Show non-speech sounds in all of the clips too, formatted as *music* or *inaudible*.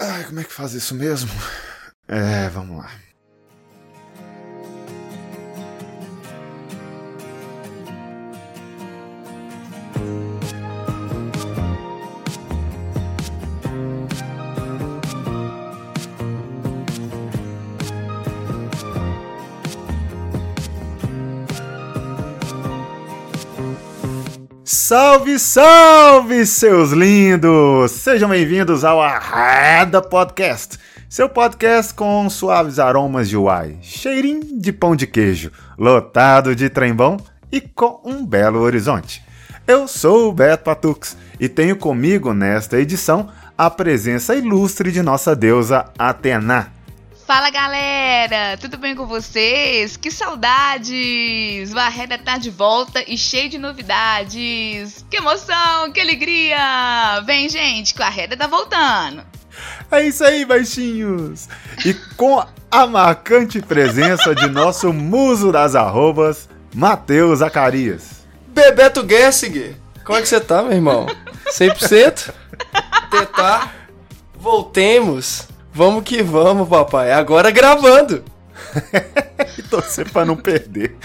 Ai, como é que faz isso mesmo? É, vamos lá. Salve, salve, seus lindos! Sejam bem-vindos ao Arreda Podcast, seu podcast com suaves aromas de uai, cheirinho de pão de queijo, lotado de trembão e com um belo horizonte. Eu sou o Beto Patux e tenho comigo nesta edição a presença ilustre de nossa deusa Atena. Fala galera, tudo bem com vocês? Que saudades! O Arreda tá de volta e cheio de novidades. Que emoção, que alegria! Vem, gente, que o Arreda tá voltando. É isso aí, baixinhos! E com a marcante presença de nosso muso das arrobas, Matheus Zacarias. Bebeto Gessinger, como é que você tá, meu irmão? 100%? Tentar. Voltemos. Vamos que vamos, papai. Agora gravando. e *laughs* torcer pra não perder.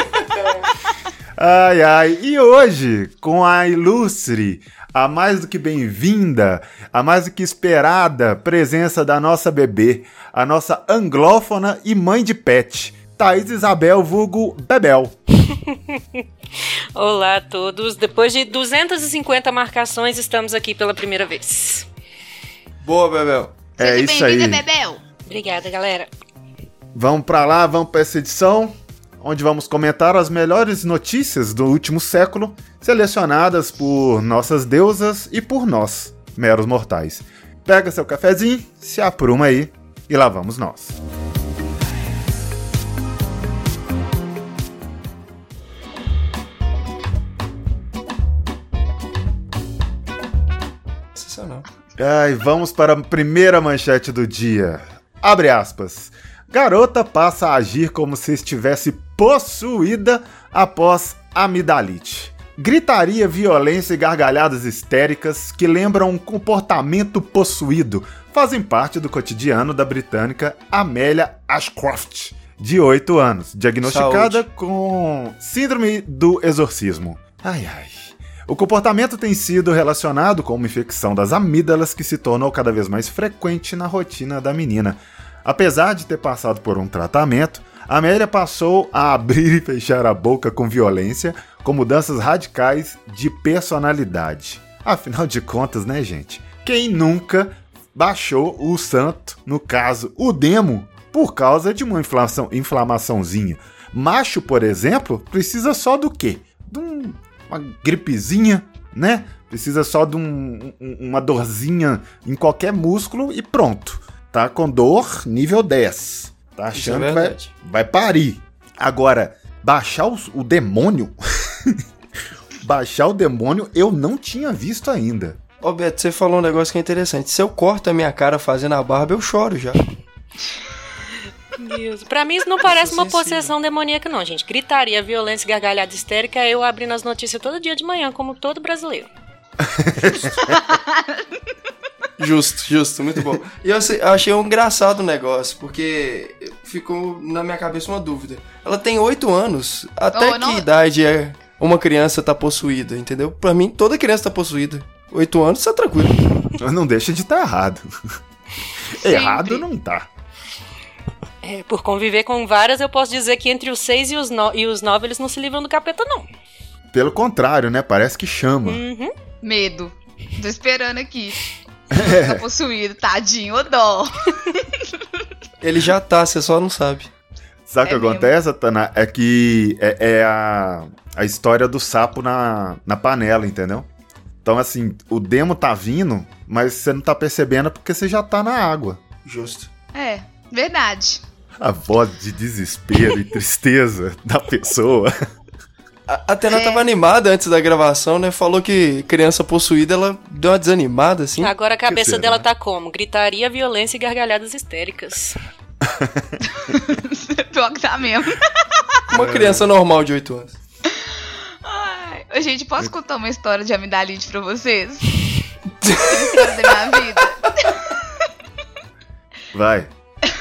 *laughs* ai, ai. E hoje, com a ilustre, a mais do que bem-vinda, a mais do que esperada presença da nossa bebê, a nossa anglófona e mãe de pet, Thaís Isabel Vulgo Bebel. *laughs* Olá a todos. Depois de 250 marcações, estamos aqui pela primeira vez. Boa, Bebel. É Seja isso aí. Bebel. Obrigada, galera. Vamos para lá, vamos para essa edição, onde vamos comentar as melhores notícias do último século, selecionadas por nossas deusas e por nós, meros mortais. Pega seu cafezinho, se apruma aí e lá vamos nós. Sensacional. Ai, vamos para a primeira manchete do dia. Abre aspas. Garota passa a agir como se estivesse possuída após amidalite. Gritaria, violência e gargalhadas histéricas que lembram um comportamento possuído fazem parte do cotidiano da britânica Amélia Ashcroft, de 8 anos, diagnosticada Saúde. com síndrome do exorcismo. Ai ai. O comportamento tem sido relacionado com uma infecção das amígdalas que se tornou cada vez mais frequente na rotina da menina. Apesar de ter passado por um tratamento, Amélia passou a abrir e fechar a boca com violência, com mudanças radicais de personalidade. Afinal de contas, né, gente? Quem nunca baixou o santo, no caso, o demo, por causa de uma inflamaçãozinha? Macho, por exemplo, precisa só do quê? De um uma gripezinha, né? Precisa só de um- um- uma dorzinha em qualquer músculo e pronto. Tá com dor nível 10. Tá é achando que vai, vai parir. Agora, baixar os- o demônio. *laughs* baixar o demônio eu não tinha visto ainda. Ô, Beto, você falou um negócio que é interessante. Se eu corto a minha cara fazendo a barba, eu choro já. Deus. Pra mim isso não parece uma sensível. possessão demoníaca, não, gente. Gritaria, violência e gargalhada histérica é eu abrindo as notícias todo dia de manhã, como todo brasileiro. *laughs* Justo, justo, muito bom. E eu eu achei um engraçado o negócio, porque ficou na minha cabeça uma dúvida. Ela tem 8 anos. Até Oh, que não- idade é uma criança tá possuída, entendeu? Pra mim, toda criança tá possuída. 8 anos, tá tranquilo. Não deixa de estar errado. errado não tá. É, por conviver com várias, eu posso dizer que entre os seis e os, no... e os nove eles não se livram do capeta, não. Pelo contrário, né? Parece que chama. Uhum. Medo. Tô esperando aqui. *laughs* É. Tá possuído, tadinho, ô dó. *laughs* Ele já tá, você só não sabe. Sabe o É que acontece, Tana? É que é, é a, a história do sapo na, na panela, entendeu? Então, assim, o demo tá vindo, mas você não tá percebendo porque você já tá na água. Justo. É, verdade. A voz de desespero e tristeza da pessoa. A, a Tena É. tava animada antes da gravação, né? Falou que criança possuída, ela deu uma desanimada, assim. Agora a cabeça será? dela tá como? Gritaria, violência e gargalhadas histéricas. *laughs* Pior que tá mesmo. Uma criança normal de 8 anos. Ai, gente, posso contar uma história de amidalite pra vocês? *laughs* História da minha vida. Vai.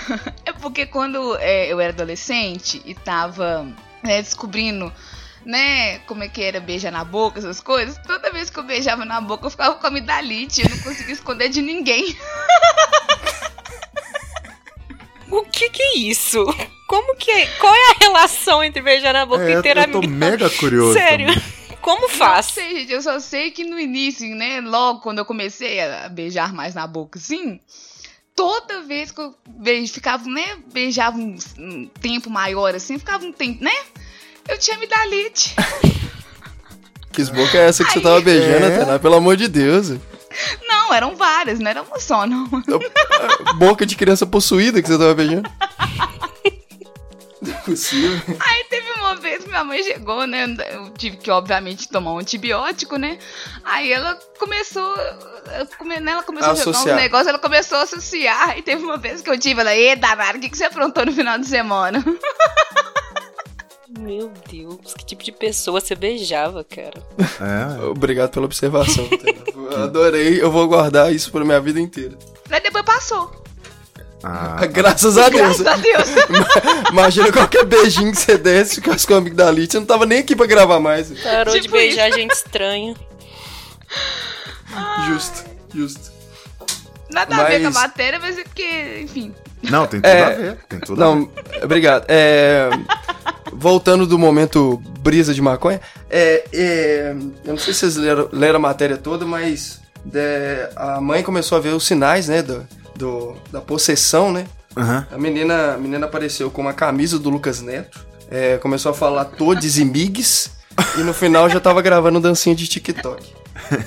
*laughs* É porque quando é, eu era adolescente e tava né, descobrindo, né, como é que era beijar na boca, essas coisas, toda vez que eu beijava na boca eu ficava com amidalite, eu não conseguia esconder de ninguém. *laughs* O que que é isso? Como que é? Qual é a relação entre beijar na boca É, e eu, ter eu tô amidalite? mega curioso. Sério? também. *laughs* Como Não faz? sei, gente, eu só sei que no início, né, logo quando eu comecei a beijar mais na boca, assim, toda vez que eu beijo, ficava, né, beijava um, um tempo maior, assim, ficava um tempo, né, eu tinha amidalite. *laughs* Que boca é essa que você tava beijando, É? Atena? Pelo amor de Deus. Não, eram várias, não era uma só, não. Boca de criança possuída que você tava beijando. *laughs* Não é possível. Aí uma vez minha mãe chegou, né? Eu tive que, obviamente, tomar um antibiótico, né? Aí ela começou. come- né, Ela começou a jogar uns Associar. negócios, ela começou a associar. E teve uma vez que eu tive, ela, ê, danado, o que, que você aprontou no final de semana? *laughs* Meu Deus, que tipo de pessoa você beijava, cara? É. *laughs* Obrigado pela observação. Eu Adorei, eu vou guardar isso pra minha vida inteira. Aí depois passou. Ah, *laughs* Graças a Deus. Graças a Deus. *laughs* Imagina qualquer beijinho que você desse, ficasse com o amigo da Lite, você não tava nem aqui pra gravar mais. Parou de Tipo beijar gente estranha. *laughs* Justo, justo. Nada a ver com a Mas- matéria, mas é porque, enfim. não, tem tudo É, a ver. Tem tudo a ver. Não, obrigado. É, voltando do momento brisa de maconha, é, é, eu não sei se vocês leram, leram a matéria toda, mas é, a mãe começou a ver os sinais, né, do, do- da possessão, né? Aham. A menina, a menina apareceu com uma camisa do Lucas Neto, é, começou a falar todes e migues, e no final já tava gravando dancinha de TikTok. Aí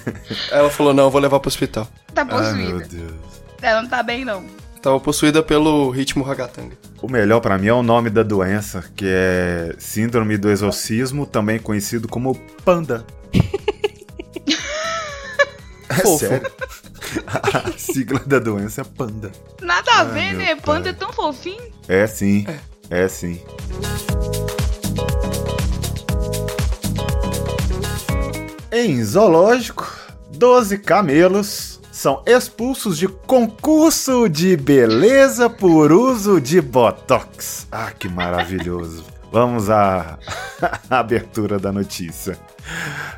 *laughs* ela falou, não, eu vou levar pro hospital. Tá Ai, meu possuída. Deus. Ela não tá bem, não. Tava possuída pelo ritmo ragatanga. O melhor pra mim é o nome da doença, que é Síndrome do Exorcismo, também conhecido como Panda. *laughs* é Fofo. sério. *laughs* A sigla da doença é Panda. Nada a Ai, ver, né? pai. Panda é tão fofinho. É sim. É sim. Em zoológico, 12 camelos são expulsos de concurso de beleza por uso de botox. Ah, que maravilhoso. *laughs* Vamos à *laughs* abertura da notícia.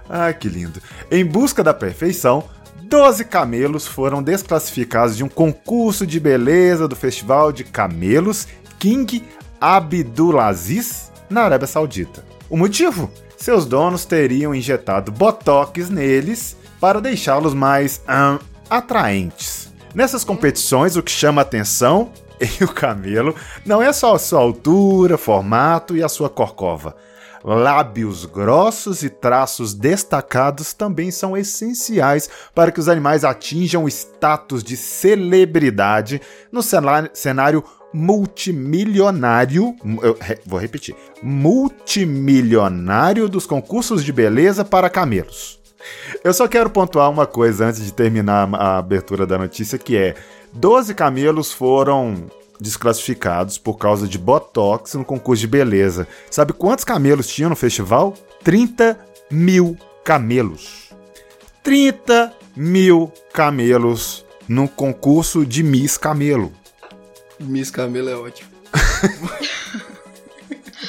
Ah, que lindo. Em busca da perfeição, 12 camelos foram desclassificados de um concurso de beleza do Festival de Camelos King Abdulaziz, na Arábia Saudita. O motivo? Seus donos teriam injetado botox neles para deixá-los mais ahn, atraentes. Nessas competições, o que chama atenção *laughs* em o camelo não é só a sua altura, formato e a sua corcova. Lábios grossos e traços destacados também são essenciais para que os animais atinjam o status de celebridade no cenário, multimilionário. vou repetir: multimilionário dos concursos de beleza para camelos. Eu só quero pontuar uma coisa antes de terminar a abertura da notícia, que é 12 camelos foram desclassificados por causa de botox no concurso de beleza. Sabe quantos camelos tinham no festival? 30 mil camelos. 30 mil camelos no concurso de Miss Camelo. Miss Camila é ótimo. *laughs*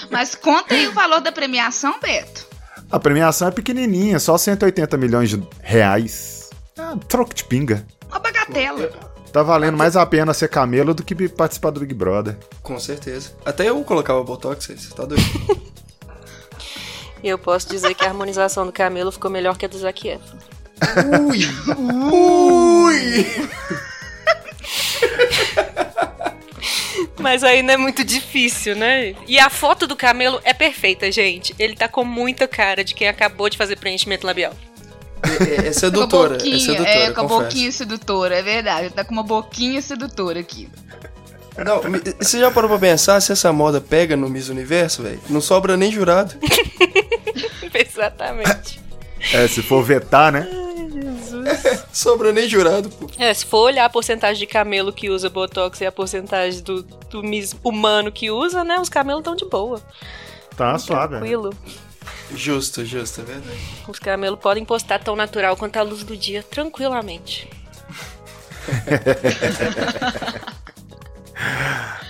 Mas conta aí o valor da premiação, Beto. A premiação é pequenininha, só 180 milhões de reais. Ah, troco de pinga. Uma bagatela. Tá valendo mais a pena ser camelo do que participar do Big Brother. Com certeza. Até eu colocava botox, você tá doido. E *laughs* eu posso dizer que a harmonização do camelo ficou melhor que a do Zac Efron. Ui! Ui! *laughs* Mas ainda é muito difícil, né? E a foto do camelo é perfeita, gente. Ele tá com muita cara de quem acabou de fazer preenchimento labial. É, é, é Com a sedutora, é sedutora, é, com a boquinha sedutora, é verdade. Tá com uma boquinha sedutora aqui. Não, você já parou pra pensar se essa moda pega no Miss Universo, velho? Não sobra nem jurado. *laughs* Exatamente. É, se for vetar, né? *laughs* Sobra nem jurado, pô. É, se for olhar a porcentagem de camelo que usa Botox e a porcentagem do, do mis- humano que usa, né? Os camelos estão de boa. Tá suave. né? Justo, justo, é verdade. Os camelos podem postar tão natural quanto a luz do dia, tranquilamente. *laughs*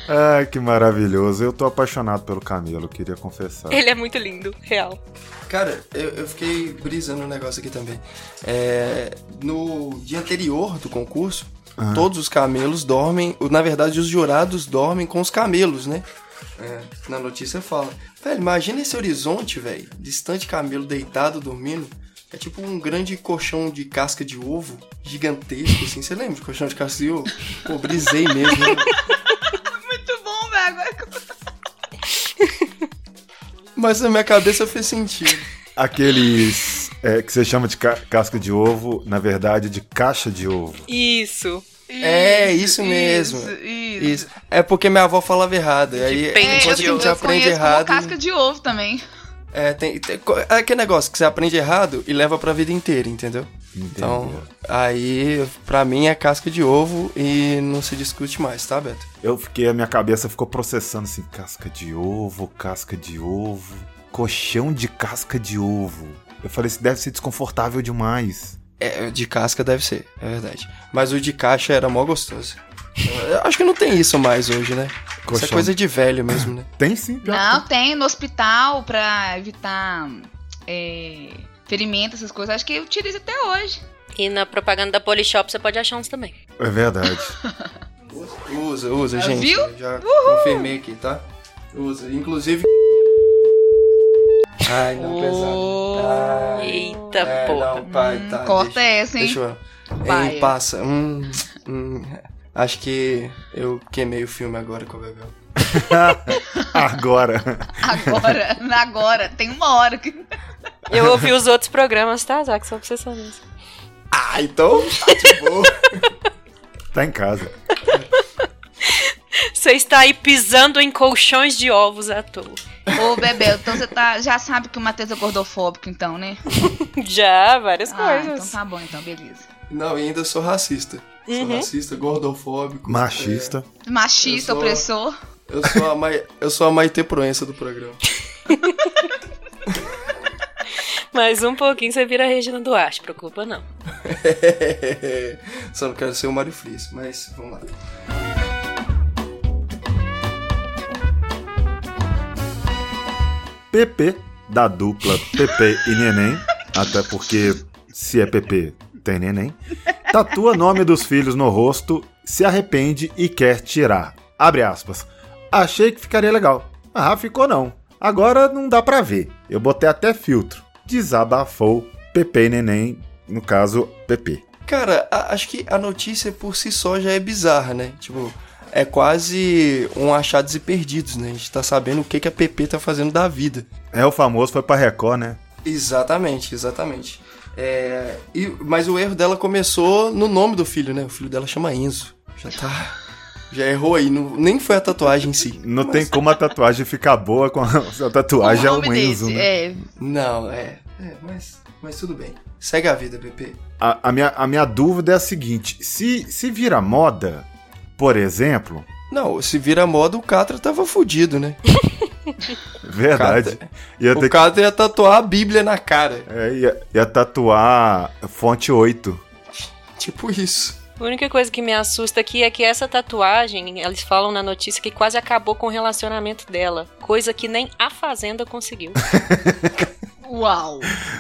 Ai, que maravilhoso. Eu tô apaixonado pelo Camelo, queria confessar. Ele é muito lindo, real. Cara, eu, eu fiquei brisando um negócio aqui também. É, no dia anterior do concurso, todos os camelos dormem. Na verdade, os jurados dormem com os camelos, né? É, na notícia fala. Velho, imagina esse horizonte, velho. Distante camelo deitado, dormindo. É tipo um grande colchão de casca de ovo, gigantesco, assim. Você lembra de colchão de casca de ovo? Pô, brisei mesmo. né? *laughs* Muito bom, velho. Mas na minha cabeça fez sentido. Aqueles é, que você chama de ca- casca de ovo, na verdade, de caixa de ovo. Isso. É, isso mesmo. Isso, isso. Isso. É porque minha avó falava errado. e Aí É, depois eu, que a gente eu aprende errado. como casca de ovo também. É, tem, tem é aquele negócio que você aprende errado e leva pra vida inteira, entendeu? Então, Entendeu. aí, pra mim é casca de ovo e não se discute mais, tá, Beto? Eu fiquei, a minha cabeça ficou processando assim, casca de ovo, casca de ovo, colchão de casca de ovo. Eu falei, isso deve ser desconfortável demais. É, de casca deve ser, é verdade. Mas o de caixa era mó gostoso. Eu acho que não tem isso mais hoje, né? Isso é coisa de velho mesmo, né? *clears throat* Tem sim, pior que Não, tem no hospital pra evitar é, ferimento, essas coisas. Acho que eu utilizo até hoje. E na propaganda da Polishop você pode achar uns também. É verdade. *laughs* Usa, usa, Ah, gente. viu? Eu Já confirmei aqui, tá? Usa. Inclusive. Ai, não, pesado. Ai, Eita, é, porra. Não, pai, Hum, tá. corta deixa, essa, hein? Deixa eu. Vai. Hein, passa. Hum, hum, acho que eu queimei o filme agora com o Bebel. *laughs* Agora. Agora, agora. Tem uma hora que. Eu ouvi os outros programas, tá, Zac? Só pra você saber. Ah, então tá de boa. *laughs* Tá em casa. Você está aí pisando em colchões de ovos à toa. Ô, Bebel, então você tá, já sabe que o Matheus é gordofóbico, então, né? *laughs* Já, várias Ah, então coisas. tá bom, então, beleza. Não, e ainda sou racista. Sou Uhum. racista, gordofóbico. Machista. Machista, Eu sou- opressor. É, eu sou a Mai, *laughs* eu sou a Maite Proença do programa. *laughs* Mais um pouquinho você vira a Regina Duarte, preocupa não. Só não quero ser o Mário Frias, mas vamos lá. PP da dupla PP e Neném, até porque se é PP, tem Neném, tatua nome dos filhos no rosto, se arrepende e quer tirar. Abre aspas. Achei que ficaria legal. Ah, ficou não. Agora não dá pra ver. Eu botei até filtro. Desabafou PP e Neném, no caso PP. Cara, a- acho que a notícia por si só já é bizarra, né? Tipo, é quase um achados e perdidos, né? A gente tá sabendo o que, que a PP tá fazendo da vida. É o famoso, foi pra Record, né? Exatamente, exatamente. É, e, mas o erro dela começou no nome do filho, né? O filho dela chama Enzo. Já tá. Já errou aí. não- nem foi a tatuagem em si. Não tem como a tatuagem ficar boa com a, a tatuagem é um Enzo, desse, né? é. Não, é. É, mas, mas tudo bem. Segue a vida, PP. A, a minha, a minha dúvida é a seguinte: se, se vira moda, por exemplo, Não, se vira moda, o Catra tava fudido, né? *laughs* verdade, ia O ter que Catra ia tatuar a Bíblia na cara. é, ia, ia tatuar fonte 8. Tipo isso. A única coisa que me assusta aqui é que essa tatuagem, eles falam na notícia que quase acabou com o relacionamento dela. Coisa que nem a Fazenda conseguiu. *laughs* Uau.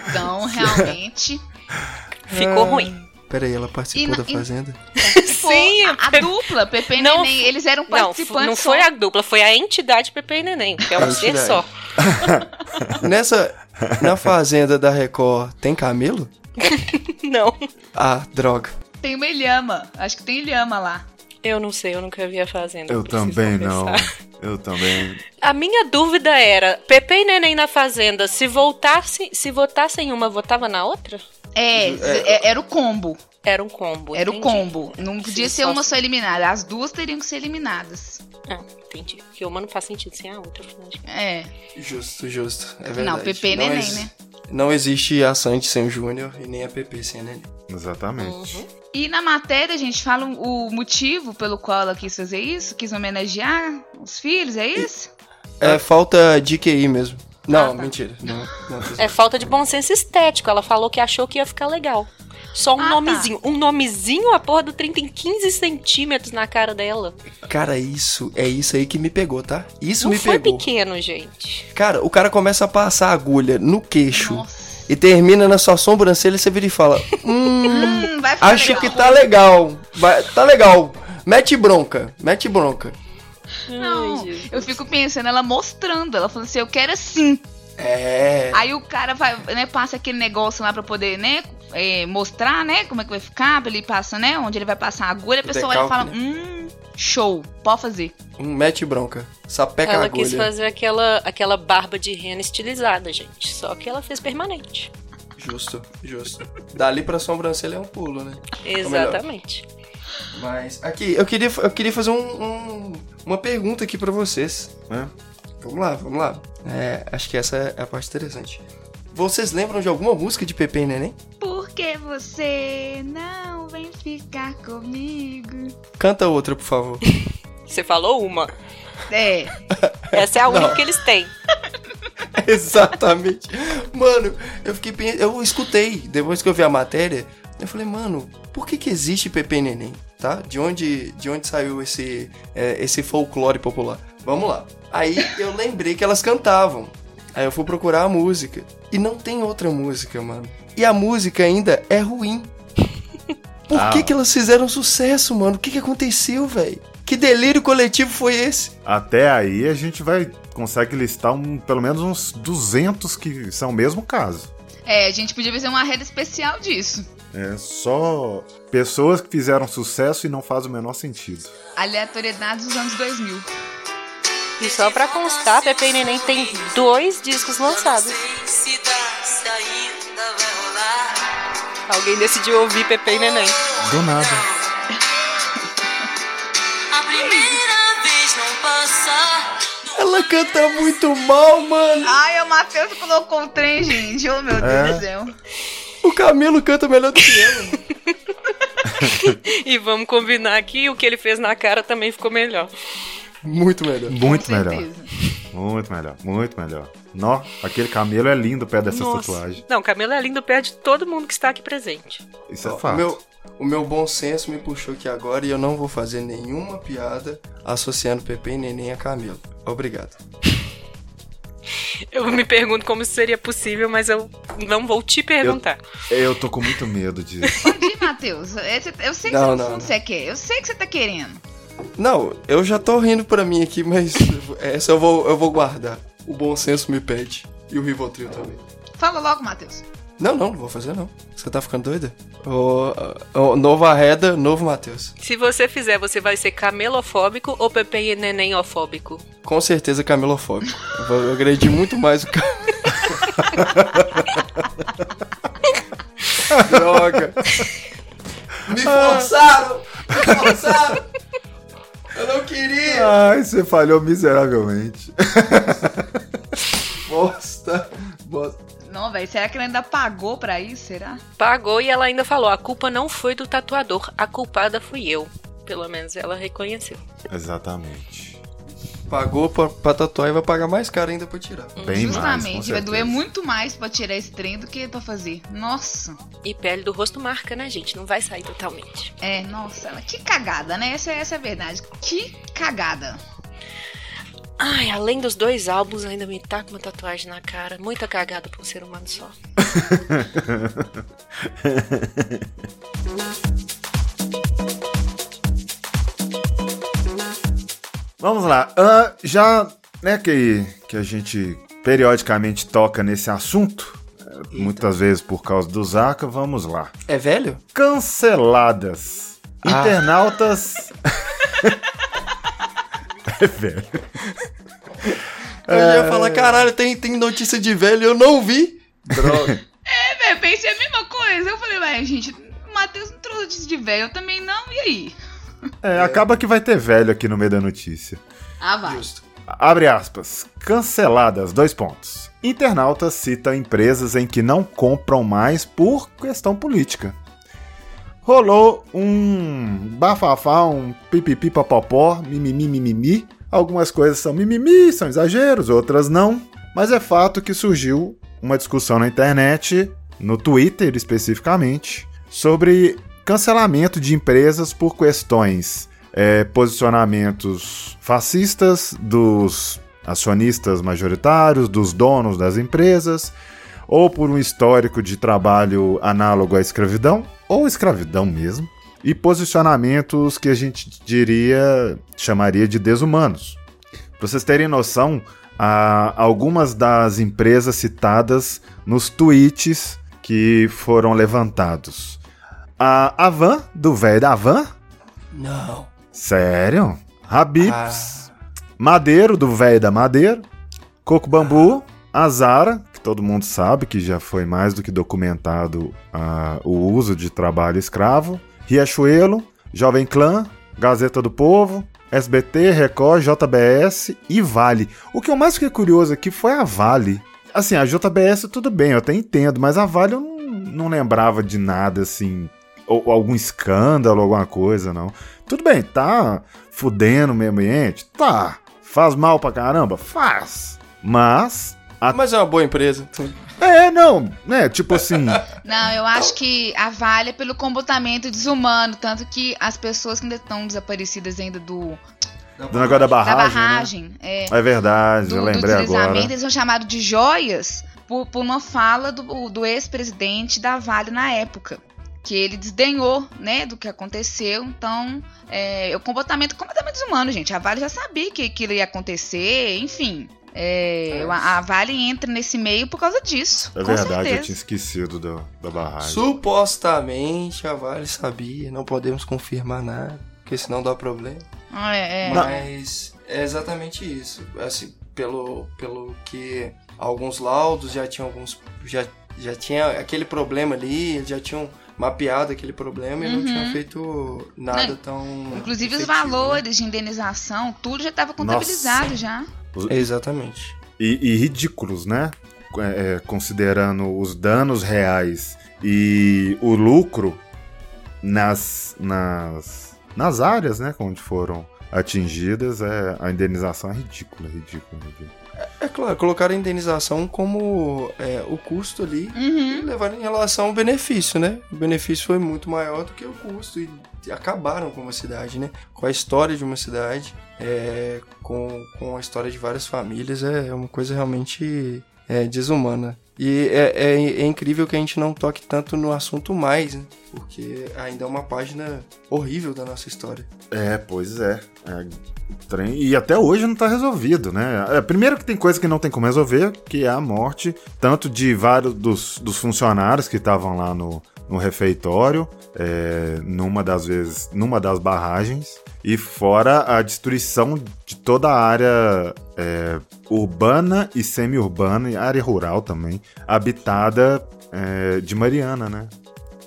Então, *laughs* realmente. Ficou ruim. Pera aí, ela participou E da e- Fazenda? *laughs* Sim, a, a dupla, Pepe e Não, Neném, eles eram Não, participantes. não só. foi a dupla, foi a entidade Pepe e Neném, que é um ser entidade. só. *laughs* Nessa. Na Fazenda da Record, tem camelo? *laughs* Não, Ah, droga. Tem uma ilhama. Acho que tem ilhama lá. eu não sei, eu nunca vi a Fazenda. Eu também não. Eu também. A minha dúvida era, Pepe e Neném na Fazenda, se voltasse, se votassem uma, votava na outra? É, é- era o combo. Era um combo. Era o entendi. combo. Não podia Sim, ser só- uma só eliminada. As duas teriam que ser eliminadas. Ah, entendi. Porque uma não faz sentido sem a outra. afinal de contas. É. Justo, justo. É verdade. Não, Pepe e Neném, ex- né? Não existe a Sandy sem o Júnior e nem a Pepe sem a Neném. Exatamente. Uhum. E na matéria, a gente fala o motivo pelo qual ela quis fazer isso, quis homenagear os filhos, é isso? É falta de QI mesmo. Não, Ah, tá. mentira. Não, não, É falta de bom senso estético. Ela falou que achou que ia ficar legal. Só um Ah, tá. nomezinho. Um nomezinho, a porra do trem tem 15 centímetros na cara dela. Cara, isso é isso aí que me pegou, tá? Isso Não me foi pegou. pequeno, gente. Cara, o cara começa a passar a agulha no queixo Nossa. e termina na sua sobrancelha e você vira e fala: *laughs* Hum, Hum, vai ficar acho legal. que tá legal. Vai, tá legal. Mete bronca, mete bronca. Não, Ai, eu fico pensando, ela mostrando, ela falando assim, eu quero assim. É. Aí o cara vai, né, passa aquele negócio lá pra poder, né, é, mostrar, né, como é que vai ficar, ele passa, né, onde ele vai passar a agulha, a pessoa olha e fala, decalque, hum, show, pode fazer. Um mete bronca. Sapeca a Ela agulha. quis fazer aquela, aquela barba de rena estilizada, gente. Só que ela fez permanente. Justo, justo. Dali pra sobrancelha é um pulo, né? melhor. Mas aqui, eu queria, eu queria fazer um- um- uma pergunta aqui pra vocês. né? Vamos lá, vamos lá. É, acho que essa é a parte interessante. Vocês lembram de alguma música de Pepe e Neném? Por que você não vem ficar comigo? Canta outra, por favor. *laughs* Você falou uma. É, *laughs* Essa é a única Não. que eles têm. *laughs* Exatamente. Mano, eu fiquei eu escutei depois que eu vi a matéria, eu falei, mano, por que que existe Pepe Neném, tá? De onde de onde saiu esse é, esse folclore popular? Vamos lá. Aí eu lembrei que elas cantavam. Aí eu fui procurar a música e não tem outra música, mano. E a música ainda é ruim. *laughs* Por Ah. que que elas fizeram sucesso, mano? O que que aconteceu, velho? Que delírio coletivo foi esse? Até aí a gente vai consegue listar um, pelo menos uns 200 que são o mesmo caso. é, a gente podia fazer uma rede especial disso. É só pessoas que fizeram sucesso e não faz o menor sentido. Aleatoriedade dos anos 2000. E só pra constar, Pepe e Neném tem dois discos lançados. Alguém decidiu ouvir Pepe e Neném. Do nada. A primeira vez não passa. Ela canta muito mal, mano. Ai, o Matheus colocou o trem, gente. Oh, meu Deus É. do céu. O Camilo canta melhor do que ela. *laughs* E vamos combinar aqui, o que ele fez na cara também ficou melhor. Muito melhor. Muito Com melhor. Muito melhor. Muito melhor. Nó, aquele camelo é lindo perto dessas Nossa. tatuagens. Não, Camila é lindo perto de todo mundo que está aqui presente. Isso é Ó, fato. o, meu, o meu bom senso me puxou aqui agora e eu não vou fazer nenhuma piada associando Pepe e Neném a Camilo. Obrigado. Eu me pergunto como isso seria possível, mas eu não vou te perguntar. Eu tô com muito medo disso. Pode ir, Matheus. Eu sei que Não, você, no não, fundo não. você quer. Eu sei que você tá querendo. Não, eu já tô rindo pra mim aqui, mas essa eu vou, eu vou guardar. O bom senso me pede. E o Rivotril também. Fala logo, Matheus. Não, não, não vou fazer não. Você tá ficando doida? Ô, ô, novo Arreda, novo Matheus. Se você fizer, você vai ser camelofóbico ou Pepe e Neném-ofóbico? Com certeza camelofóbico. Eu vou agredir muito mais o Camilo. *laughs* Droga. Me forçaram! Me forçaram! Eu não queria! Ai, você falhou miseravelmente. Bosta! Bosta. Não, velho. Será que ela ainda pagou pra isso? Será? Pagou e ela ainda falou: a culpa não foi do tatuador, a culpada fui eu. Pelo menos ela reconheceu. Exatamente. Pagou pra, pra tatuar e vai pagar mais caro ainda pra tirar. Bem mais, com Justamente. vai doer muito mais pra tirar esse trem do que pra fazer. Nossa. E pele do rosto marca, né, gente? Não vai sair totalmente. É, nossa. Que cagada, né? Essa, essa é a verdade. Que cagada. Ai, além dos dois álbuns, ainda me tá com uma tatuagem na cara. Muita cagada pra um ser humano só. *laughs* Vamos lá. Ah, já, né, que, que a gente periodicamente toca nesse assunto, eh, muitas vezes por causa do Zaka, vamos lá. É velho? Canceladas. Ah. Internautas. *laughs* é velho. Eu ia falar, caralho, tem, tem notícia de velho, eu não vi. Droga. *laughs* É, velho. Pensei a mesma coisa. Eu falei, ué, gente. O Matheus não trouxe notícia de velho. Eu também não. E aí? É, acaba que vai ter velho aqui no meio da notícia. Ah, vai. Justo. Abre aspas. Canceladas, dois pontos. Internautas cita empresas em que não compram mais por questão política. Rolou um bafafá, um pipipi papopó, mimimi mimimi. Algumas coisas são mimimi, são exageros, outras não. Mas é fato que surgiu uma discussão na internet, no Twitter especificamente, sobre cancelamento de empresas por questões, é, posicionamentos fascistas dos acionistas majoritários, dos donos das empresas, ou por um histórico de trabalho análogo à escravidão, ou escravidão mesmo, e posicionamentos que a gente diria, chamaria de desumanos. Para vocês terem noção, algumas das empresas citadas nos tweets que foram levantados. A Avan, do velho da Avan? Não. Sério? Habibs, Madeiro, do velho da Madeiro. Coco Bambu, a Zara, que todo mundo sabe que já foi mais do que documentado ah, o uso de trabalho escravo. Riachuelo, Jovem Clã, Gazeta do Povo, SBT, Record, JBS e Vale. O que eu mais fiquei curioso aqui foi a Vale. Assim, a JBS tudo bem, eu até entendo, mas a Vale eu não, não lembrava de nada assim, ou, ou algum escândalo, alguma coisa, não. Tudo bem, tá fudendo o meio ambiente? Tá. Faz mal pra caramba? Faz. Mas. A- Mas é uma boa empresa. É, não, né? Tipo assim. Não, eu acho que a Vale é pelo comportamento desumano, tanto que as pessoas que ainda estão desaparecidas ainda do do negócio da da barragem. né? barragem, é, É verdade, do, eu do lembrei agora. deslizamento, eles são chamados de joias por, por uma fala do, do ex-presidente da Vale na época. Que ele desdenhou, né, do que aconteceu. Então, é, o comportamento completamente desumano, gente. A Vale já sabia que aquilo ia acontecer, enfim. É, a, a Vale entra nesse meio por causa disso. É com verdade, certeza. eu tinha esquecido do- da barragem. Supostamente a Vale sabia, não podemos confirmar nada, porque senão dá problema. Ah, é, é. Mas é exatamente isso. Assim, pelo, pelo que alguns laudos já tinham alguns. Já, já tinha aquele problema ali, eles já tinham mapeado aquele problema e não Uhum. tinham feito nada Não, tão. Inclusive os efetivo, né? valores de indenização, tudo já estava contabilizado já. Exatamente. E, e ridículos, né? É, é, considerando os danos reais e o lucro nas, nas, nas áreas, né? Onde foram atingidas, é, a indenização é ridícula, ridícula, ridícula. É claro, colocaram a indenização como é, o custo ali Uhum. e levaram em relação ao benefício, né? O benefício foi muito maior do que o custo e acabaram com uma cidade, né? Com a história de uma cidade, é, com, com a história de várias famílias, é uma coisa realmente é, desumana. E é, é- é incrível que a gente não toque tanto no assunto mais, né? Porque ainda é uma página horrível da nossa história. É, pois é. É, trem, e até hoje não tá resolvido, né? É, primeiro que tem coisa que não tem como resolver, que é a morte, tanto de vários dos, dos funcionários que estavam lá no, no refeitório, é, numa das vezes, numa das barragens, e fora a destruição de toda a área é, urbana e semi-urbana, e área rural também, habitada é, de Mariana, né?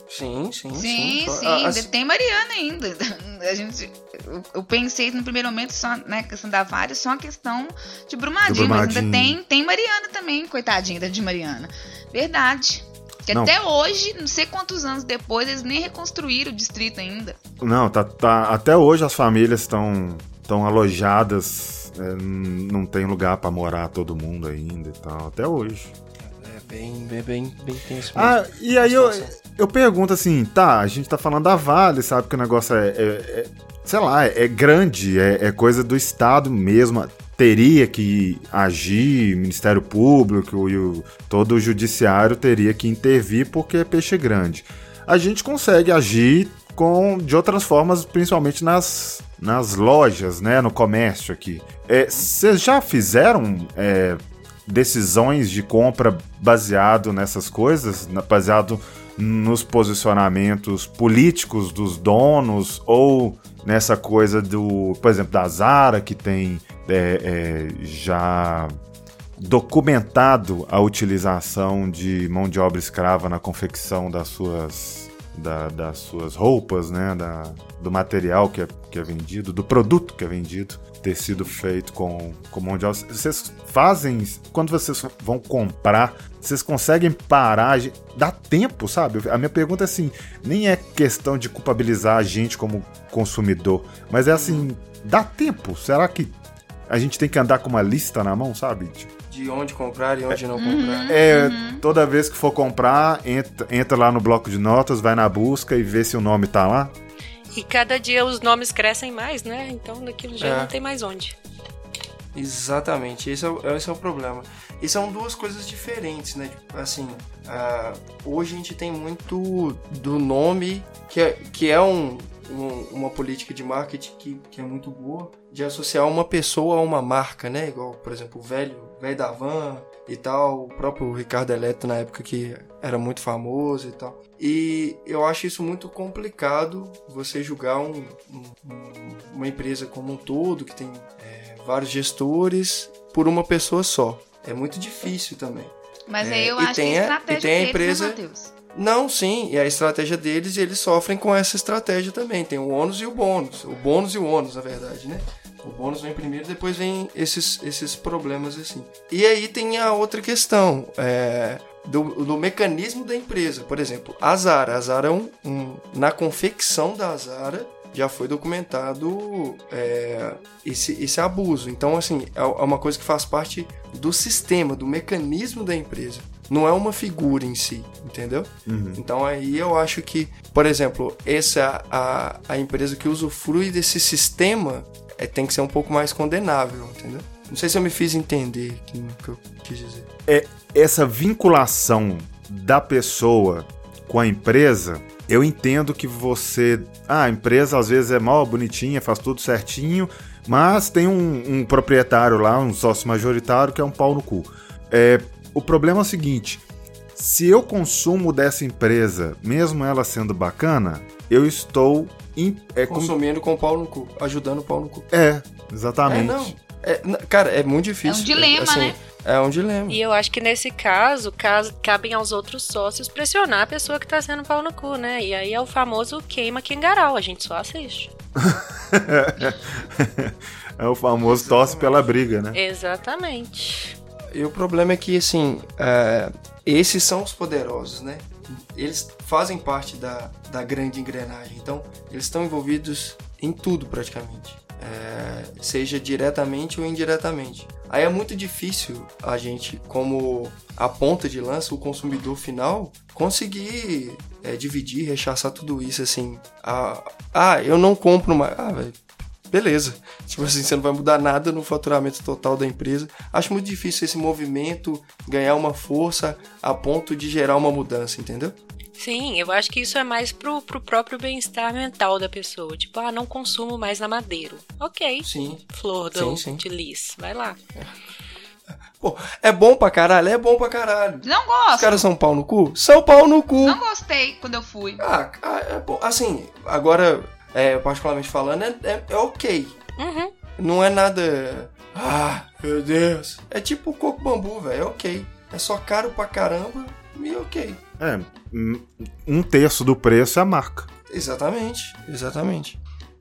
Sim, sim, sim. Sim, sim, a- ainda as- tem Mariana ainda. *laughs* A gente, eu, eu pensei no primeiro momento só na questão da Vale, só a questão de Brumadinho, De mas Brumadinho. ainda tem, tem Mariana também, coitadinha da de Mariana. Verdade. Que Não. até hoje, não sei quantos anos depois, eles nem reconstruíram o distrito ainda. Não, tá, tá- até hoje as famílias estão estão alojadas, é, não tem lugar pra morar todo mundo ainda e tal, até hoje. É bem, bem, bem, bem tenso mesmo. Ah, e aí eu, eu pergunto assim, tá, a gente tá falando da Vale, sabe que o negócio é, é- é- sei lá, é grande, é, é coisa do Estado mesmo, teria que agir, Ministério Público e o, todo o Judiciário teria que intervir porque é peixe grande. A gente consegue agir com de outras formas, principalmente nas, nas lojas, né, no comércio aqui. É, Vocês já fizeram é, decisões de compra baseado nessas coisas, baseado nos posicionamentos políticos dos donos ou nessa coisa do, por exemplo, da Zara que tem é, é, já documentado a utilização de mão de obra escrava na confecção das suas da- das suas roupas, né, da, do material que é, que é vendido, do produto que é vendido, ter sido feito com, com mão de obra. Vocês fazem, quando vocês vão comprar, vocês conseguem parar, dá tempo, sabe? A minha pergunta é assim, nem é questão de culpabilizar a gente como consumidor, mas é assim, dá tempo? Será que a gente tem que andar com uma lista na mão, sabe? Tipo, De onde comprar e onde não comprar. É, toda vez que for comprar, entra, entra lá no bloco de notas, vai na busca e vê se o nome tá lá. E cada dia os nomes crescem mais, né? Então daquilo já É. não tem mais onde. Exatamente, esse é, o- esse é o problema. E são duas coisas diferentes, né? Tipo, Assim, ah, hoje a gente tem muito do nome, que é, que é um- uma política de marketing que, que é muito boa, de associar uma pessoa a uma marca, né? Igual, por exemplo, o velho, velho da van e tal, o próprio Ricardo Eletro na época que era muito famoso e tal. E eu acho isso muito complicado, você julgar um- um- um- uma empresa como um todo, que tem é, vários gestores, por uma pessoa só. É muito difícil também. Mas É, aí eu acho que a- a e estratégia tem a deles, empresa- né, Matheus? Não, sim, e a estratégia deles, e eles sofrem com essa estratégia também. Tem o ônus e o bônus. O bônus e o ônus, na verdade, né? O bônus vem primeiro, depois vem esses, esses problemas assim. E aí tem a outra questão é, do, do mecanismo da empresa. Por exemplo, a Zara. A Zara é um, um- na confecção da Zara já foi documentado é, esse, esse abuso. Então, assim, é é uma coisa que faz parte do sistema, do mecanismo da empresa. Não é uma figura em si, entendeu? Então aí eu acho que, por exemplo, essa a, a empresa que usufrui desse sistema é, tem que ser um pouco mais condenável, entendeu? Não sei se eu me fiz entender no que eu quis dizer. É essa vinculação da pessoa com a empresa. Eu entendo que você. Ah, a empresa às vezes é mal bonitinha, faz tudo certinho, mas tem um, um proprietário lá, um sócio majoritário, que é um pau no cu. É, o problema é o seguinte: se eu consumo dessa empresa, mesmo ela sendo bacana, eu estou. em- é, Consumindo com o pau no cu, ajudando o pau no cu. é, É, exatamente. não. É, cara, é muito difícil. É um dilema, assim, né? É um dilema. E eu acho que nesse caso, caso cabem aos outros sócios pressionar a pessoa que tá sendo pau no cu, né? E aí é o famoso queima quengarau, a gente só assiste. *laughs* é o famoso tosse pela briga, né? Exatamente. E o problema é que, assim, é, esses são os poderosos, né? Eles fazem parte da, da grande engrenagem. Então, eles estão envolvidos em tudo, praticamente. É, seja diretamente ou indiretamente. Aí é muito difícil a gente, como a ponta de lança, o consumidor final, conseguir é, dividir, rechaçar tudo isso, assim. Ah, ah eu não compro mais. Ah, velho, beleza. *laughs* Tipo assim, você não vai mudar nada no faturamento total da empresa. Acho muito difícil esse movimento ganhar uma força a ponto de gerar uma mudança, entendeu? Sim, eu acho que isso é mais pro, pro próprio bem-estar mental da pessoa. Tipo, ah, não consumo mais na madeira. Ok. Sim. Flor do, Sim, sim. de lis. Vai lá. *laughs* Pô, é bom pra caralho? É bom pra caralho. Não Os gosto. caras são pau no cu? São pau no cu. Não gostei quando eu fui. Ah, ah, é bom. Assim, agora, é, particularmente falando, é, é, é ok. Uhum. Não é nada. Ah, meu Deus. É tipo coco bambu, velho. É ok. É só caro pra caramba e ok. É, um- terço do preço é a marca. Exatamente, exatamente.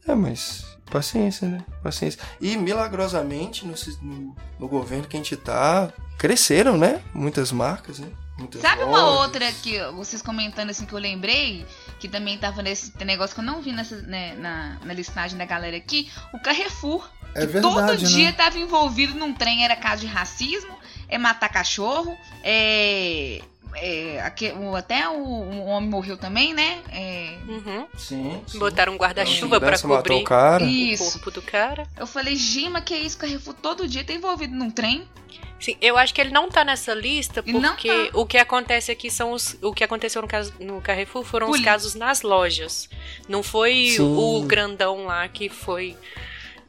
É, mas paciência, né? Paciência. E milagrosamente, no, no, no governo que a gente tá, cresceram, né? Muitas marcas, né? Muitas Sabe uma lojas. outra que vocês comentando assim que eu lembrei, que também tava nesse negócio que eu não vi nessa, né, na, na listagem da galera aqui, o Carrefour. É que todo dia tava envolvido num trem, era caso de racismo, é matar cachorro, é. É, o- até o, um homem morreu também, né? É, Uhum. Sim. sim. Botaram um guarda-chuva pra Segurança matou cobrir o cara. o isso. corpo do cara. Eu falei, Gima, que isso? Carrefour todo dia tá envolvido num trem. Sim, eu acho que ele não tá nessa lista porque tá. o que acontece aqui são os. O que aconteceu no, caso, no Carrefour foram os Polícia. casos nas lojas. Não foi Sim. o grandão lá que foi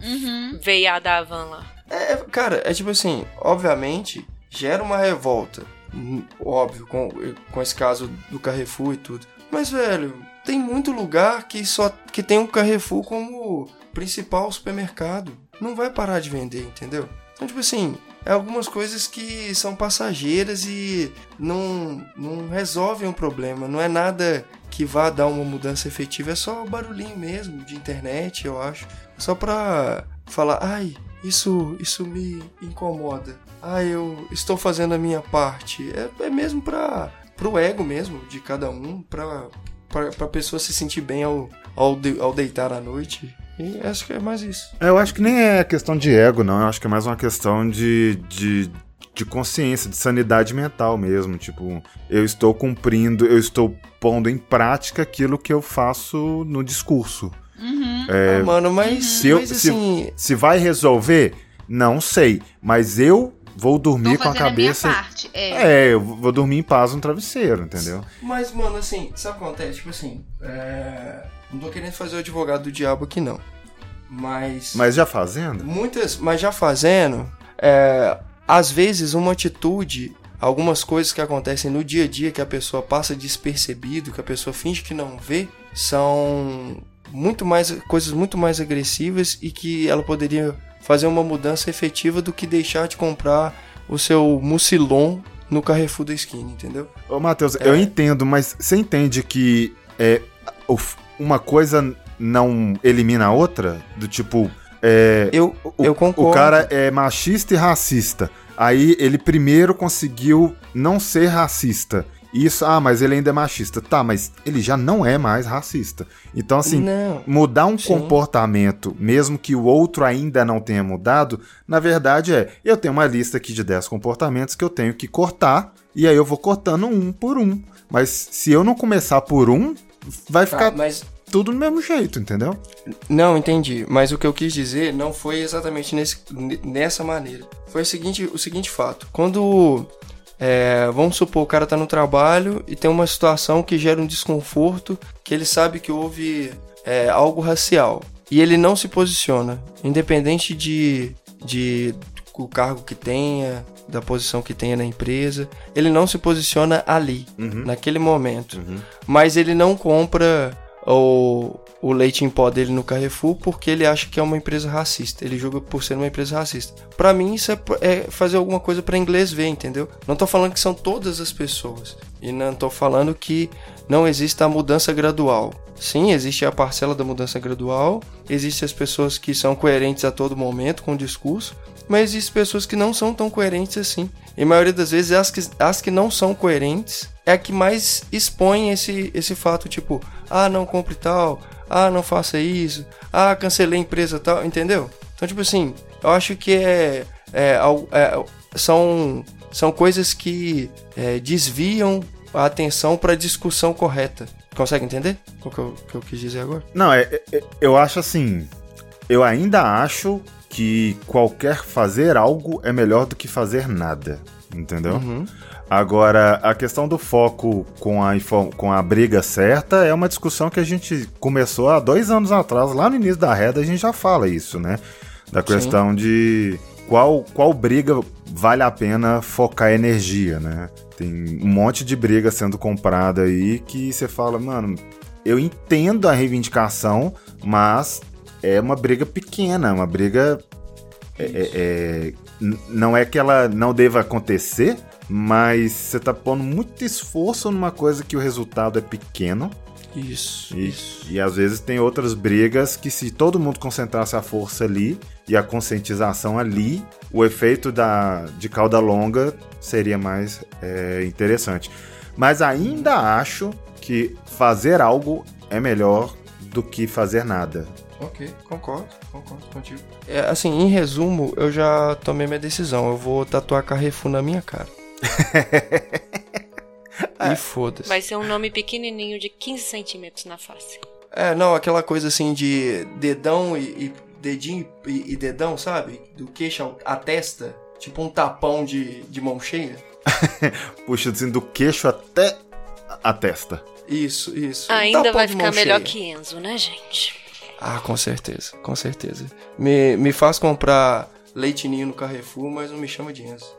Uhum. veiar da van lá. É, cara, é tipo assim, obviamente, gera uma revolta. Hum, Óbvio, com, com esse caso do Carrefour e tudo. Mas, velho, tem muito lugar que só que tem o Carrefour como principal supermercado. Não vai parar de vender, entendeu? Então, tipo assim, é algumas coisas que são passageiras e não, não resolvem o problema. Não é nada que vá dar uma mudança efetiva, é só barulhinho mesmo de internet, eu acho. Só pra falar, ai, isso, isso me incomoda. Ai, eu estou fazendo a minha parte. É, é mesmo pra, pro ego mesmo de cada um, pra, pra, pra pessoa se sentir bem ao, ao, de- ao deitar à noite. E acho que é mais isso. É, Eu acho que nem é questão de ego, não. Eu acho que é mais uma questão de, de, de consciência, de sanidade mental mesmo. Tipo, eu estou cumprindo, eu estou pondo em prática aquilo que eu faço no discurso. Uhum. É, Ah, mano, mas, se eu- mas se- assim, Se vai resolver, não sei. Mas eu vou dormir com a cabeça. a minha parte. É. É, eu vou dormir em paz no travesseiro, entendeu? Mas, mano, assim, sabe o que acontece? Tipo assim, é... não tô querendo fazer o advogado do diabo aqui, não. Mas. Mas já fazendo? Muitas. Mas já fazendo, é, às vezes uma atitude, algumas coisas que acontecem no dia a dia que a pessoa passa despercebido, que a pessoa finge que não vê, são muito mais coisas muito mais agressivas e que ela poderia fazer uma mudança efetiva do que deixar de comprar o seu mucilon no Carrefour da esquina, entendeu? Ô, Matheus, É. eu entendo, mas você entende que é, uma coisa não elimina a outra? Do tipo, é, Eu, o, eu concordo. o cara é machista e racista. Aí ele primeiro conseguiu não ser racista. Isso, ah, mas ele ainda é machista. Tá, mas ele já não é mais racista. Então, assim, não. mudar um Sim. comportamento, mesmo que o outro ainda não tenha mudado, na verdade é, eu tenho uma lista aqui de 10 comportamentos que eu tenho que cortar, e aí eu vou cortando um por um. Mas se eu não começar por um, vai Tá, ficar mas tudo do mesmo jeito, entendeu? Não, entendi. Mas o que eu quis dizer não foi exatamente nesse, nessa maneira. Foi o seguinte, o seguinte fato. Quando, é, vamos supor, o cara tá no trabalho e tem uma situação que gera um desconforto, que ele sabe que houve é, algo racial. E ele não se posiciona, independente de, de o cargo que tenha, da posição que tenha na empresa. Ele não se posiciona ali, naquele momento. Mas ele não compra o, o leite em pó dele no Carrefour porque ele acha que é uma empresa racista. Ele julga por ser uma empresa racista. Pra mim, isso é, é fazer alguma coisa pra inglês ver, entendeu? Não tô falando que são todas as pessoas. E não tô falando que não existe a mudança gradual. Sim, existe a parcela da mudança gradual. Existem as pessoas que são coerentes a todo momento com o discurso. Mas existem pessoas que não são tão coerentes assim. E a maioria das vezes, as que, as que não são coerentes é a que mais expõe esse, esse fato, tipo, ah, não compre tal, ah, não faça isso, ah, cancelei a empresa tal, entendeu? Então, tipo assim, eu acho que é, é, é, são, são coisas que é, desviam a atenção para a discussão correta. Consegue entender o que eu, que eu quis dizer agora? Não, é, é- é- eu acho assim. Eu ainda acho que qualquer fazer algo é melhor do que fazer nada. Entendeu? Uhum. Agora, a questão do foco com a, com a briga certa é uma discussão que a gente começou há dois anos atrás, lá no início da reda, a gente já fala isso, né? Da questão de qual, qual briga vale a pena focar energia, né? Tem um monte de briga sendo comprada aí que você fala, mano, eu entendo a reivindicação, mas é uma briga pequena, uma briga. é- é- é- não é que ela não deva acontecer, mas você tá pondo muito esforço numa coisa que o resultado é pequeno. Isso, E, isso. e às vezes tem outras brigas que, se todo mundo concentrasse a força ali e a conscientização ali, o efeito da, de cauda longa seria mais é, interessante. Mas ainda acho que fazer algo é melhor do que fazer nada. Ok, concordo, concordo contigo. É, assim, em resumo, eu já tomei minha decisão. Eu vou tatuar Carrefour na minha cara. *laughs* e foda-se. Vai ser um nome pequenininho de 15 centímetros na face. É, não, aquela coisa assim de dedão e, e dedinho e, e dedão, sabe? Do queixo à testa. Tipo um tapão de, de mão cheia. *laughs* Puxa, assim, do queixo até a testa. Isso, isso. um Ainda tapão vai ficar melhor cheia. que Enzo, né, gente? Ah, com certeza, com certeza. Me, me faz comprar leitinho no Carrefour, mas não me chama de Enzo.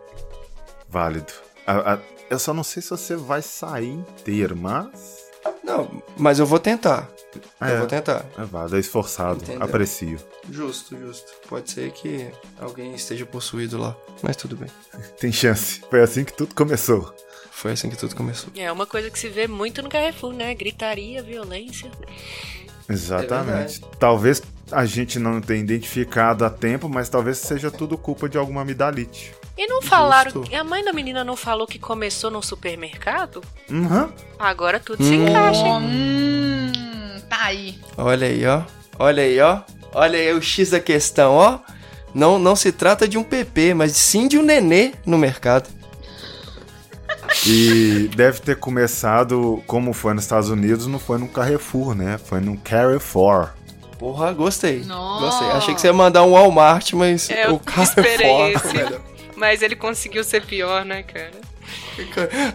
Válido. A- a- eu só não sei se você vai sair inteiro, mas. Não, mas eu vou tentar. É. Eu vou tentar. É válido, é esforçado. Entendeu? Aprecio. Justo, justo. Pode ser que alguém esteja possuído lá, mas tudo bem. *laughs* Tem chance. Foi assim que tudo começou. Foi assim que tudo começou. É uma coisa que se vê muito no Carrefour, né? Gritaria, violência. Exatamente. talvez a gente não tenha identificado a tempo, mas talvez seja tudo culpa de alguma amidalite. E não falaram. Justo. A mãe da menina não falou que começou no supermercado? Uhum. Agora tudo se encaixa. hein? Hum, tá aí. Olha aí, ó. Olha aí, ó. Olha aí o X da questão, ó. Não, não se trata de um PP, mas sim de um nenê no mercado. E deve ter começado, como foi nos Estados Unidos, não foi no Carrefour, né? Foi no Carrefour. Porra, gostei. Nossa. Gostei. Achei que você ia mandar um Walmart, mas É, o *laughs* melhor. Mas ele conseguiu ser pior, né, cara?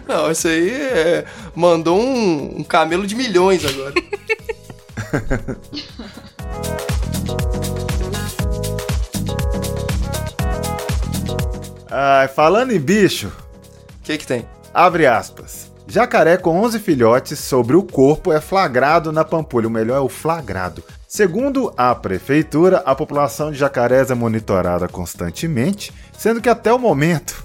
Não, isso aí é... mandou um, um camelo de milhões agora. *laughs* Ah, falando em bicho, O que que tem? Abre aspas. Jacaré com 11 filhotes sobre o corpo é flagrado na Pampulha. O melhor é o flagrado. Segundo a prefeitura, a população de jacarés é monitorada constantemente, sendo que até o momento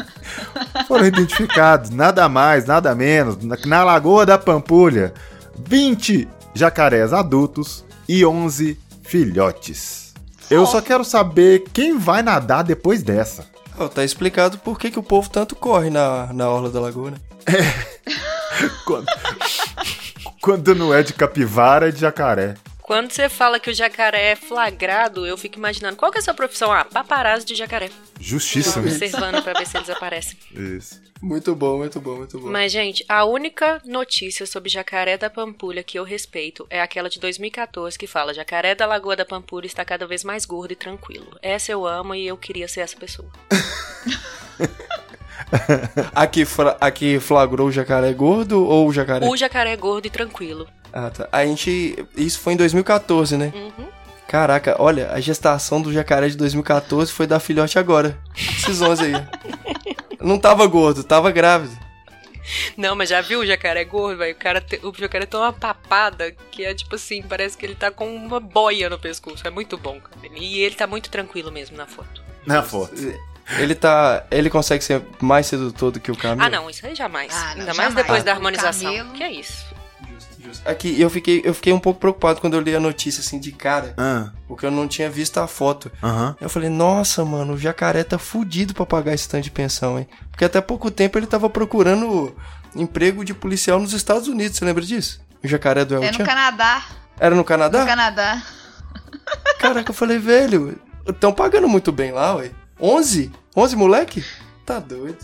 *laughs* foram identificados nada mais, nada menos, na, na Lagoa da Pampulha, 20 jacarés adultos e 11 filhotes. Eu só quero saber quem vai nadar depois dessa. Ó, tá explicado por que, que o povo tanto corre na, na orla da lagoa, né? *laughs* Quando, quando não é de capivara, é de jacaré. Quando você fala que o jacaré é flagrado, eu fico imaginando qual que é a sua profissão? Ah, paparazzo de jacaré. Justíssimo. Observando pra ver se eles aparecem. *laughs* Isso. Muito bom, muito bom, muito bom. Mas, gente, a única notícia sobre jacaré da Pampulha que eu respeito é aquela de 2014 que fala: Jacaré da Lagoa da Pampulha está cada vez mais gordo e tranquilo. Essa eu amo e eu queria ser essa pessoa. *laughs* Aqui, aqui flagrou o jacaré gordo ou o jacaré... O jacaré gordo e tranquilo. Ah, tá. A gente... Isso foi em 2014, né? Uhum. Caraca, olha, a gestação do jacaré de 2014 foi da filhote agora. Esses 11 aí. *laughs* Não tava gordo, tava grávido. Não, mas já viu o jacaré gordo, velho? O, cara te- o jacaré tem uma papada que é tipo assim, parece que ele tá com uma boia no pescoço. É muito bom, cara. E ele tá muito tranquilo mesmo na foto. Na foto. Ele tá... Ele consegue ser mais sedutor do que o camelo? Ah, não, isso aí jamais. Ah, não, Ainda mais jamais. depois da O harmonização. Que é isso? Aqui, eu fiquei, eu fiquei um pouco preocupado quando eu li a notícia, assim, de cara. Ah, Porque eu não tinha visto a foto. Aham. Eu falei, nossa, mano, o jacaré tá fudido pra pagar esse tanto de pensão, hein? Porque até pouco tempo ele tava procurando emprego de policial nos Estados Unidos, você lembra disso? O jacaré do El É no? Canadá. Era no Canadá? No Canadá. Caraca, eu falei, velho, tão pagando muito bem lá, ué. 11? 11 moleque? Tá doido.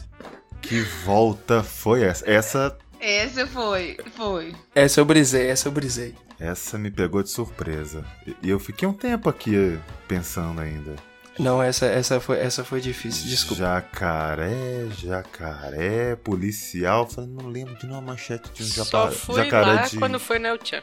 Que volta foi essa? Essa, Esse foi. Foi. Essa eu brisei, essa eu brisei. essa me pegou de surpresa. E- eu fiquei um tempo aqui pensando ainda. Não, essa, essa, foi, essa foi difícil, desculpa. Jacaré, jacaré, policial. Falei, não lembro de nenhuma manchete de um Só japa- fui jacaré lá de. quando foi no El Chan.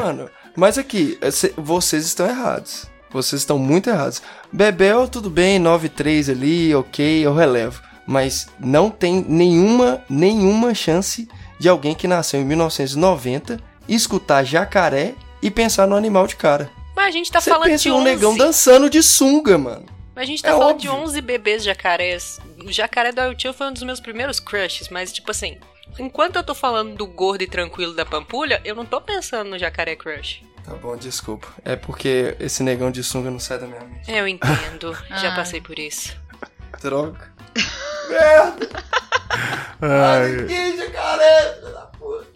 Mano, mas aqui, cê- vocês estão errados. Vocês estão muito errados. Bebel, tudo bem, 9-3 ali, ok, eu relevo. Mas não tem nenhuma, nenhuma chance de alguém que nasceu em 1990 escutar jacaré e pensar no animal de cara. Mas a gente tá Você falando pensa de num 11. negão dançando de sunga, mano. Mas a gente tá É falando óbvio. de 11 bebês jacarés. O jacaré do Chan foi um dos meus primeiros crushes, mas tipo assim, enquanto eu tô falando do gordo e tranquilo da Pampulha, eu não tô pensando no jacaré crush. Tá bom, desculpa. É porque esse negão de sunga não sai da minha mente. Eu entendo, *laughs* já passei por isso. Droga. *laughs* Merda! Ai, Que jacaré,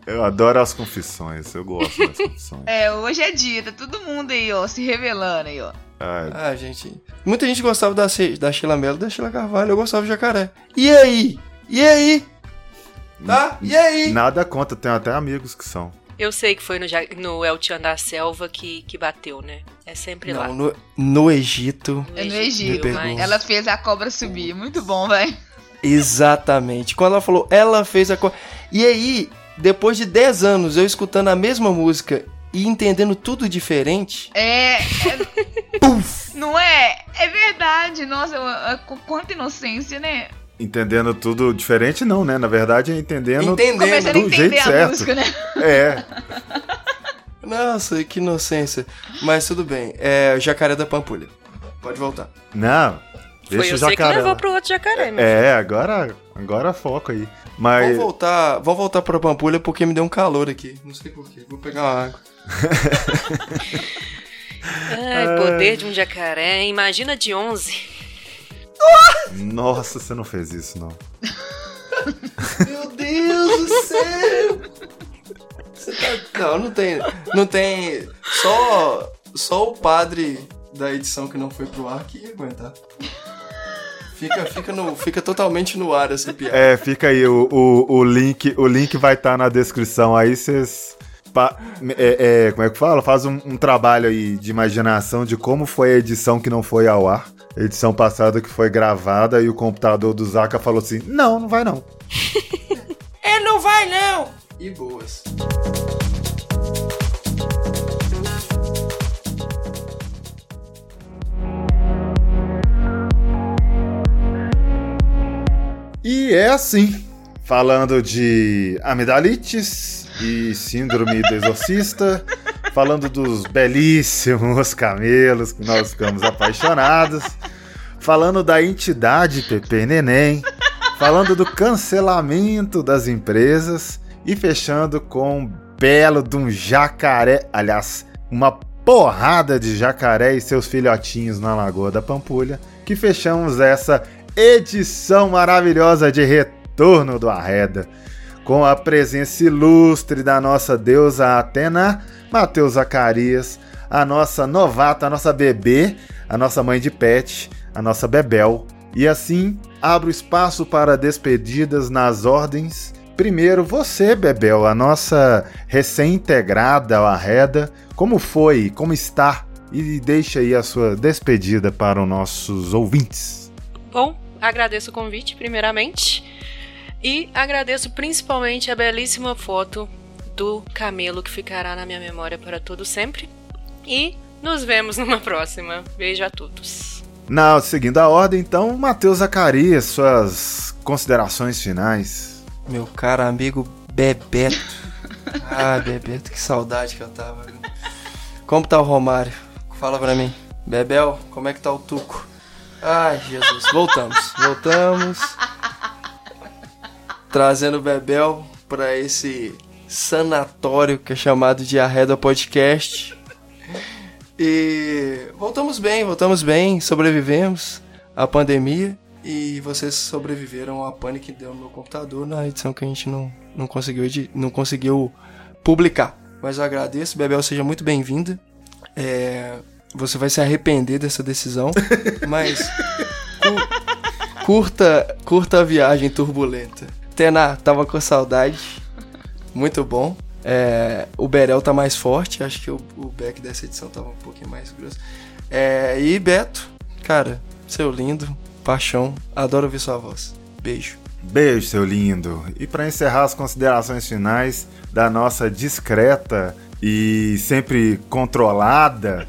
eu adoro as confissões, eu gosto das confissões. É, hoje é dia, tá todo mundo aí, ó, se revelando aí, ó. Ai, Ah, gente. Muita gente gostava da, da Sheila Mello e da Sheila Carvalho. Eu gostava do jacaré. E aí? E aí? Tá? E aí? nada contra, tenho até amigos que são. Eu sei que foi no, no El Chan da Selva que, que bateu, né? É sempre lá. Não, no, no Egito. É no Egito. pergunta. Ela fez a cobra subir. Muito bom, velho. Exatamente. Quando ela falou, ela fez a coisa. E aí, depois de 10 anos eu escutando a mesma música e entendendo tudo diferente. É. é- *laughs* Não é? É verdade. Nossa, eu- eu- quanta inocência, né? Entendendo tudo diferente, não, né? Na verdade, é entendendo. Entendendo. Começando a do entender jeito a certo. música, né? É, *laughs* Nossa, que inocência. Mas tudo bem. É Jacaré da Pampulha. Pode voltar. não. Foi Deixa o você que jacaré. levou lá. pro outro jacaré, meu. É, agora, agora foco aí. Mas Vou voltar, vou voltar pra Pampulha porque me deu um calor aqui. Não sei porquê. Vou pegar uma água. *laughs* Ai, poder de um jacaré. Imagina de 11. nossa, você não fez isso não. *laughs* Meu Deus do céu! Você tá... Não, não tem. Não tem. Só. só o padre da edição que não foi pro ar que ia aguentar. Fica, fica, no, fica totalmente no ar essa piada. É, fica aí, o, o, o link, o link vai estar na descrição aí, vocês. É, é, como é que fala? Faz um, um, trabalho aí de imaginação de como foi a edição que não foi ao ar. A edição passada que foi gravada e o computador do Zaka falou assim: Não, não vai não. *laughs* é, não vai não! E boas. E é assim, falando de amidalites e síndrome do exorcista, falando dos belíssimos camelos que nós ficamos apaixonados, falando da entidade Pepe Neném, falando do cancelamento das empresas e fechando com um belo de um jacaré, aliás, uma porrada de jacaré e seus filhotinhos na Lagoa da Pampulha, que fechamos essa edição maravilhosa de Retorno do Arreda, com a presença ilustre da nossa deusa Atena, Mateus Zacarias, a nossa novata, a nossa bebê, a nossa mãe de pet, a nossa Bebel. E assim, abro espaço para despedidas nas ordens. Primeiro, você, Bebel, a nossa recém-integrada ao Arreda, como foi, como está? E deixa aí a sua despedida para os nossos ouvintes. Bom, agradeço o convite, primeiramente. E agradeço principalmente a belíssima foto do camelo que ficará na minha memória para todo sempre. E nos vemos *laughs* numa próxima. Beijo a todos. Na seguindo a ordem, então, Matheus Zacarias, suas considerações finais. Meu caro amigo Bebeto. *laughs* ah, Bebeto, que saudade que eu tava. Como tá o Romário? Fala pra mim. Bebel, como é que tá o Tuco? Ai, Jesus. Voltamos. Voltamos. Trazendo o Bebel para esse sanatório que é chamado de Arreda Podcast. E voltamos bem, voltamos bem, sobrevivemos à pandemia e vocês sobreviveram à pane que deu no meu computador na edição que a gente não, não, conseguiu, não conseguiu publicar. Mas eu agradeço, Bebel, seja muito bem-vinda. É, você vai se arrepender dessa decisão, mas cu curta, curta a viagem turbulenta. Tena, tava com saudade. Muito bom. É, o Berel tá mais forte, acho que o, o Beck dessa edição tava um pouquinho mais grosso. É, e Beto, cara, seu lindo, paixão, adoro ouvir sua voz. Beijo. Beijo, seu lindo. E para encerrar as considerações finais da nossa discreta e sempre controlada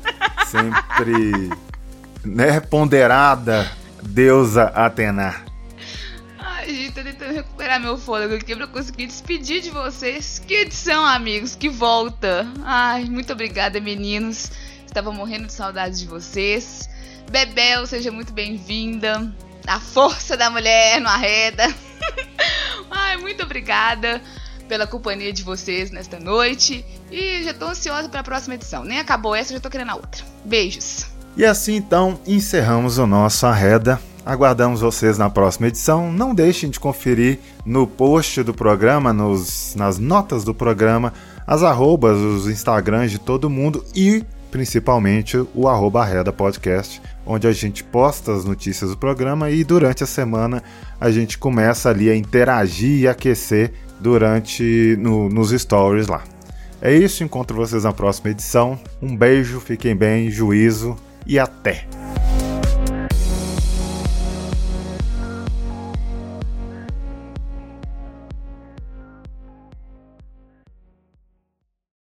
sempre né, ponderada deusa Atena. Ai, gente, tô tentando recuperar meu fôlego aqui pra conseguir despedir de vocês. Que edição, amigos, que volta. Ai, muito obrigada, meninos. Estava morrendo de saudade de vocês. Bebel, seja muito bem-vinda. A força da mulher no arreda. *laughs* Ai, muito obrigada pela companhia de vocês nesta noite. E já tô ansiosa para a próxima edição. Nem acabou essa, já tô querendo a outra. Beijos. E assim então encerramos o nosso Arreda. Aguardamos vocês na próxima edição. Não deixem de conferir no post do programa, nos, nas notas do programa, as arrobas, os Instagrams de todo mundo e principalmente o arroba Arreda Podcast, onde a gente posta as notícias do programa e durante a semana a gente começa ali a interagir e aquecer durante no, nos stories lá. É isso, encontro vocês na próxima edição. Um beijo, fiquem bem, juízo e até!